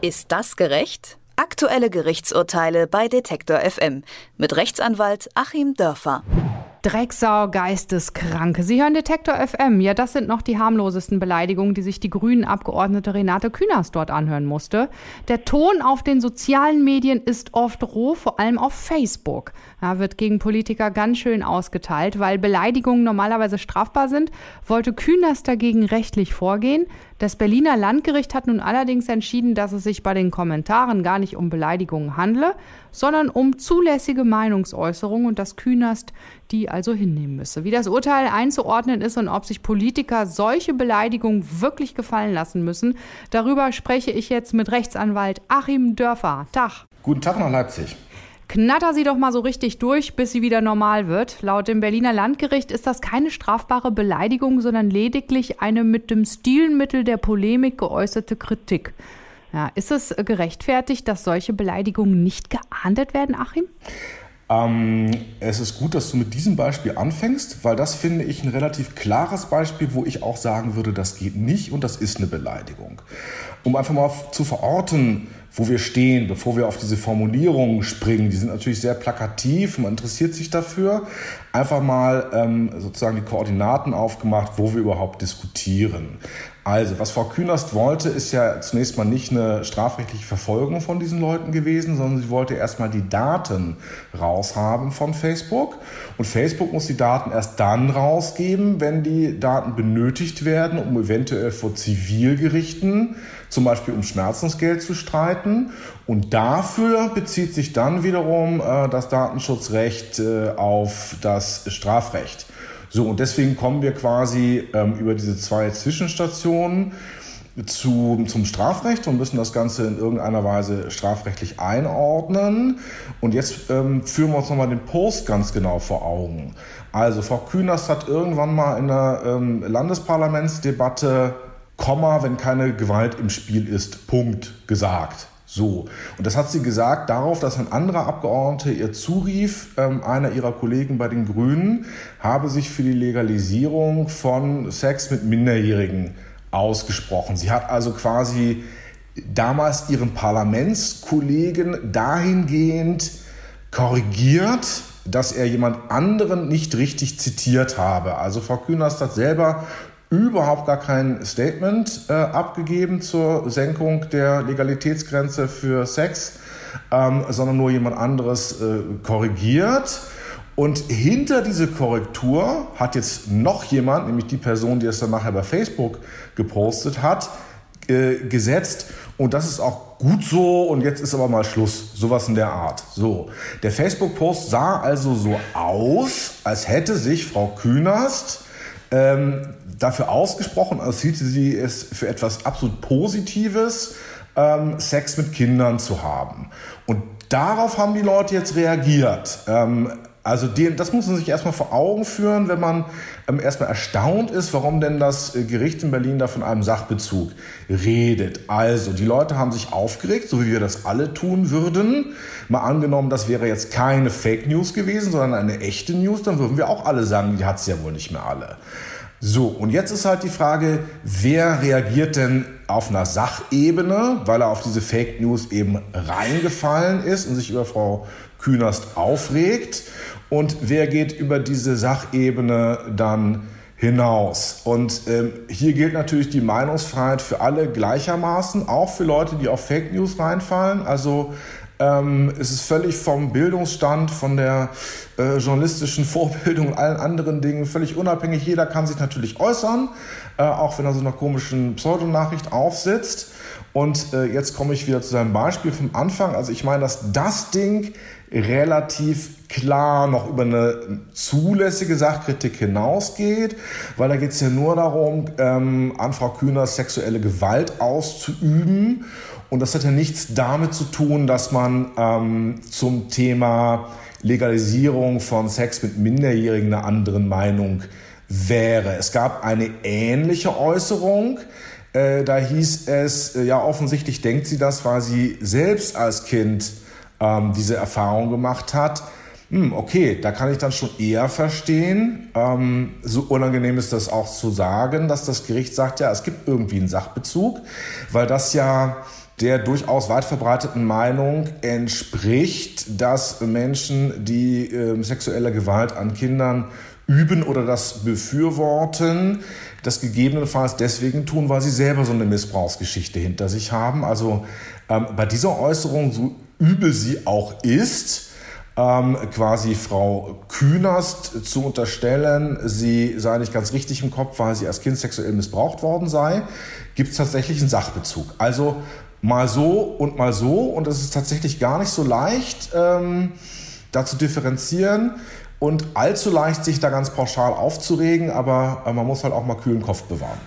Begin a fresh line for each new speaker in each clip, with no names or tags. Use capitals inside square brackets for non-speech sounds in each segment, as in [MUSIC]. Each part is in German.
Ist das gerecht? Aktuelle Gerichtsurteile bei Detektor FM mit Rechtsanwalt Achim Dörfer.
Drecksau, Geisteskranke. Sie hören Detektor FM. Ja, das sind noch die harmlosesten Beleidigungen, die sich die grünen Abgeordnete Renate Künast dort anhören musste. Der Ton auf den sozialen Medien ist oft roh, vor allem auf Facebook. Da wird gegen Politiker ganz schön ausgeteilt. Weil Beleidigungen normalerweise strafbar sind, wollte Künast dagegen rechtlich vorgehen. Das Berliner Landgericht hat nun allerdings entschieden, dass es sich bei den Kommentaren gar nicht um Beleidigungen handle, sondern um zulässige Meinungsäußerungen und dass Künast die also hinnehmen müsse. Wie das Urteil einzuordnen ist und ob sich Politiker solche Beleidigungen wirklich gefallen lassen müssen, darüber spreche ich jetzt mit Rechtsanwalt Achim Dörfer. Tag.
Guten Tag nach Leipzig.
Knatter sie doch mal so richtig durch, bis sie wieder normal wird. Laut dem Berliner Landgericht ist das keine strafbare Beleidigung, sondern lediglich eine mit dem Stilmittel der Polemik geäußerte Kritik. Ja, ist es gerechtfertigt, dass solche Beleidigungen nicht geahndet werden, Achim?
Ähm, es ist gut, dass du mit diesem Beispiel anfängst, weil das finde ich ein relativ klares Beispiel, wo ich auch sagen würde, das geht nicht und das ist eine Beleidigung. Um einfach mal zu verorten, wo wir stehen, bevor wir auf diese Formulierungen springen. Die sind natürlich sehr plakativ, man interessiert sich dafür. Einfach mal ähm, sozusagen die Koordinaten aufgemacht, wo wir überhaupt diskutieren. Also, was Frau Künast wollte, ist ja zunächst mal nicht eine strafrechtliche Verfolgung von diesen Leuten gewesen, sondern sie wollte erstmal die Daten raushaben von Facebook. Und Facebook muss die Daten erst dann rausgeben, wenn die Daten benötigt werden, um eventuell vor Zivilgerichten, zum Beispiel um Schmerzensgeld zu streiten. Und dafür bezieht sich dann wiederum äh, das Datenschutzrecht äh, auf das Strafrecht. So, und deswegen kommen wir quasi ähm, über diese zwei Zwischenstationen zu, zum Strafrecht und müssen das Ganze in irgendeiner Weise strafrechtlich einordnen. Und jetzt ähm, führen wir uns nochmal den Post ganz genau vor Augen. Also Frau Künast hat irgendwann mal in der ähm, Landesparlamentsdebatte Komma, wenn keine Gewalt im Spiel ist, Punkt gesagt. So. Und das hat sie gesagt darauf, dass ein anderer Abgeordneter ihr zurief, ähm, einer ihrer Kollegen bei den Grünen habe sich für die Legalisierung von Sex mit Minderjährigen ausgesprochen. Sie hat also quasi damals ihren Parlamentskollegen dahingehend korrigiert, dass er jemand anderen nicht richtig zitiert habe. Also Frau Künast hat selber überhaupt gar kein Statement äh, abgegeben zur Senkung der Legalitätsgrenze für Sex, ähm, sondern nur jemand anderes äh, korrigiert. Und hinter diese Korrektur hat jetzt noch jemand, nämlich die Person, die es dann nachher bei Facebook gepostet hat, äh, gesetzt. Und das ist auch gut so und jetzt ist aber mal Schluss. Sowas in der Art. So. Der Facebook-Post sah also so aus, als hätte sich Frau Künast ähm, dafür ausgesprochen, als hielte sie es für etwas absolut Positives, ähm, Sex mit Kindern zu haben. Und darauf haben die Leute jetzt reagiert. Ähm, also den, das muss man sich erstmal vor Augen führen, wenn man ähm, erstmal erstaunt ist, warum denn das äh, Gericht in Berlin da von einem Sachbezug redet. Also die Leute haben sich aufgeregt, so wie wir das alle tun würden. Mal angenommen, das wäre jetzt keine Fake News gewesen, sondern eine echte News, dann würden wir auch alle sagen, die hat es ja wohl nicht mehr alle. So, und jetzt ist halt die Frage, wer reagiert denn auf einer Sachebene, weil er auf diese Fake News eben reingefallen ist und sich über Frau Künast aufregt und wer geht über diese Sachebene dann hinaus. Und ähm, hier gilt natürlich die Meinungsfreiheit für alle gleichermaßen, auch für Leute, die auf Fake News reinfallen. Also ähm, es ist völlig vom Bildungsstand, von der äh, journalistischen [LAUGHS] Vorbildung und allen anderen Dingen völlig unabhängig. Jeder kann sich natürlich äußern, äh, auch wenn er so einer komischen Pseudonachricht aufsitzt. Und äh, jetzt komme ich wieder zu seinem Beispiel vom Anfang. Also ich meine, dass das Ding relativ klar noch über eine zulässige Sachkritik hinausgeht, weil da geht es ja nur darum, ähm, an Frau Kühner sexuelle Gewalt auszuüben. Und das hat ja nichts damit zu tun, dass man ähm, zum Thema Legalisierung von Sex mit Minderjährigen einer anderen Meinung wäre. Es gab eine ähnliche Äußerung. Äh, da hieß es, äh, ja offensichtlich denkt sie das, weil sie selbst als Kind ähm, diese Erfahrung gemacht hat. Hm, okay, da kann ich dann schon eher verstehen. Ähm, so unangenehm ist das auch zu sagen, dass das Gericht sagt, ja, es gibt irgendwie einen Sachbezug, weil das ja der durchaus weit verbreiteten Meinung entspricht, dass Menschen, die äh, sexuelle Gewalt an Kindern üben oder das befürworten, das gegebenenfalls deswegen tun, weil sie selber so eine Missbrauchsgeschichte hinter sich haben. Also ähm, bei dieser Äußerung, so übel sie auch ist, ähm, quasi Frau Künast zu unterstellen, sie sei nicht ganz richtig im Kopf, weil sie als Kind sexuell missbraucht worden sei, gibt es tatsächlich einen Sachbezug. Also mal so und mal so und es ist tatsächlich gar nicht so leicht, ähm, da zu differenzieren und allzu leicht, sich da ganz pauschal aufzuregen, aber äh, man muss halt auch mal kühlen Kopf bewahren.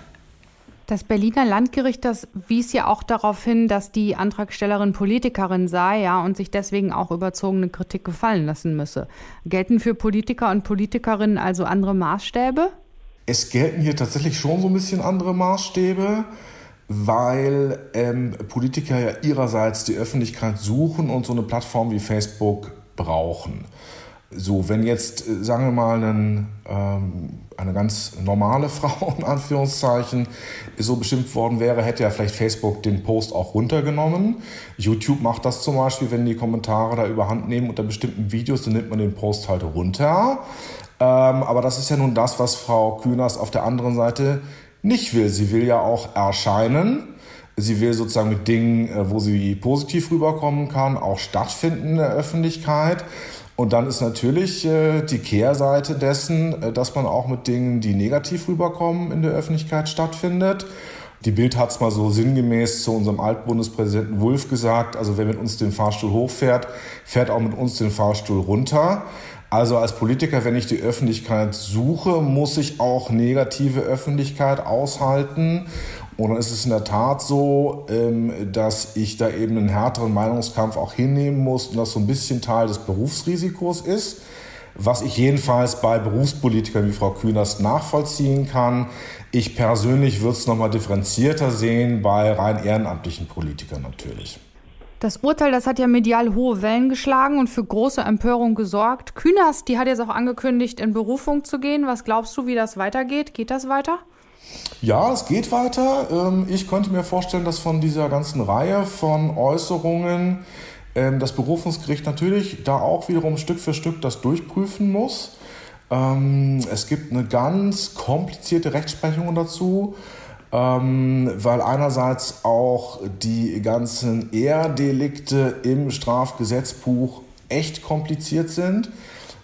Das Berliner Landgericht, das wies ja auch darauf hin, dass die Antragstellerin Politikerin sei, ja, und sich deswegen auch überzogene Kritik gefallen lassen müsse. Gelten für Politiker und Politikerinnen also andere Maßstäbe?
Es gelten hier tatsächlich schon so ein bisschen andere Maßstäbe, weil ähm, Politiker ja ihrerseits die Öffentlichkeit suchen und so eine Plattform wie Facebook brauchen. So, wenn jetzt, äh, sagen wir mal, einen, ähm, eine ganz normale [LAUGHS] Frau, in Anführungszeichen, so bestimmt worden wäre, hätte ja vielleicht Facebook den Post auch runtergenommen. YouTube macht das zum Beispiel, wenn die Kommentare da überhand nehmen unter bestimmten Videos, dann nimmt man den Post halt runter. Ähm, aber das ist ja nun das, was Frau Kühners auf der anderen Seite nicht will. Sie will ja auch erscheinen. Sie will sozusagen mit Dingen, äh, wo sie positiv rüberkommen kann, auch stattfinden in der Öffentlichkeit. Und dann ist natürlich äh, die Kehrseite dessen, äh, dass man auch mit Dingen, die negativ rüberkommen, in der Öffentlichkeit stattfindet. Die Bild hat es mal so sinngemäß zu unserem Altbundespräsidenten Wulff gesagt, also wer mit uns den Fahrstuhl hochfährt, fährt auch mit uns den Fahrstuhl runter. Also als Politiker, wenn ich die Öffentlichkeit suche, muss ich auch negative Öffentlichkeit aushalten. Und dann ist es in der Tat so, ähm, dass ich da eben einen härteren Meinungskampf auch hinnehmen muss und das so ein bisschen Teil des Berufsrisikos ist. Was ich jedenfalls bei Berufspolitikern wie Frau Kühners nachvollziehen kann. Ich persönlich würde es nochmal differenzierter sehen bei rein ehrenamtlichen Politikern natürlich.
Das Urteil, das hat ja medial hohe Wellen geschlagen und für große Empörung gesorgt. Kühners, die hat jetzt auch angekündigt, in Berufung zu gehen. Was glaubst du, wie das weitergeht? Geht das weiter?
Ja, es geht weiter. Ähm, ich könnte mir vorstellen, dass von dieser ganzen Reihe von Äußerungen ähm, das Berufungsgericht natürlich da auch wiederum Stück für Stück das durchprüfen muss. Ähm, es gibt eine ganz komplizierte Rechtsprechung dazu, weil einerseits auch die ganzen Ehrdelikte im Strafgesetzbuch echt kompliziert sind.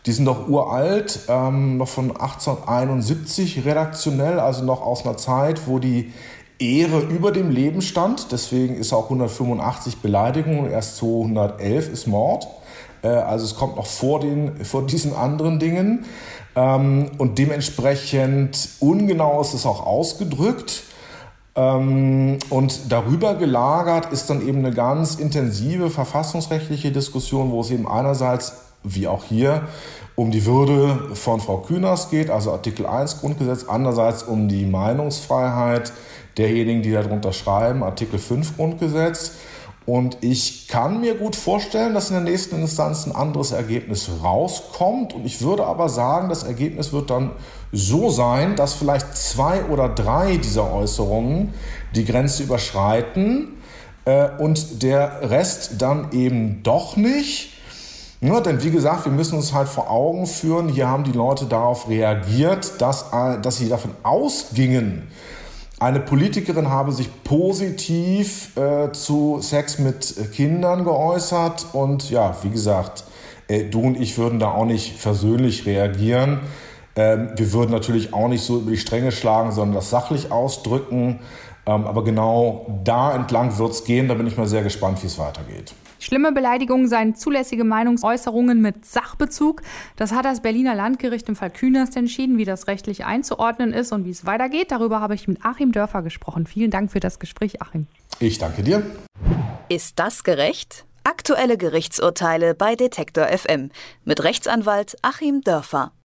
Die sind doch uralt, ähm, noch von 1871 redaktionell, also noch aus einer Zeit, wo die Ehre über dem Leben stand. Deswegen ist auch 185 Beleidigung und erst 211 ist Mord. Äh, also es kommt noch vor, den, vor diesen anderen Dingen. Ähm, und dementsprechend ungenau ist es auch ausgedrückt. Ähm, und darüber gelagert ist dann eben eine ganz intensive verfassungsrechtliche Diskussion, wo es eben einerseits wie auch hier um die Würde von Frau Kühners geht, also Artikel 1 Grundgesetz, andererseits um die Meinungsfreiheit derjenigen, die darunter schreiben, Artikel 5 Grundgesetz. Und ich kann mir gut vorstellen, dass in der nächsten Instanz ein anderes Ergebnis rauskommt. Und ich würde aber sagen, das Ergebnis wird dann so sein, dass vielleicht zwei oder drei dieser Äußerungen die Grenze überschreiten äh, und der Rest dann eben doch nicht. Ja, denn wie gesagt, wir müssen uns halt vor Augen führen, hier haben die Leute darauf reagiert, dass, äh, dass sie davon ausgingen, eine Politikerin habe sich positiv äh, zu Sex mit Kindern geäußert und ja, wie gesagt, äh, du und ich würden da auch nicht versöhnlich reagieren. Ähm, wir würden natürlich auch nicht so über die Stränge schlagen, sondern das sachlich ausdrücken. Ähm, aber genau da entlang wird es gehen. Da bin ich mal sehr gespannt, wie es weitergeht.
Schlimme Beleidigungen seien zulässige Meinungsäußerungen mit Sachbezug. Das hat das Berliner Landgericht im Fall Künast entschieden, wie das rechtlich einzuordnen ist und wie es weitergeht. Darüber habe ich mit Achim Dörfer gesprochen. Vielen Dank für das Gespräch, Achim.
Ich danke dir.
Ist das gerecht? Aktuelle Gerichtsurteile bei Detektor FM mit Rechtsanwalt Achim Dörfer.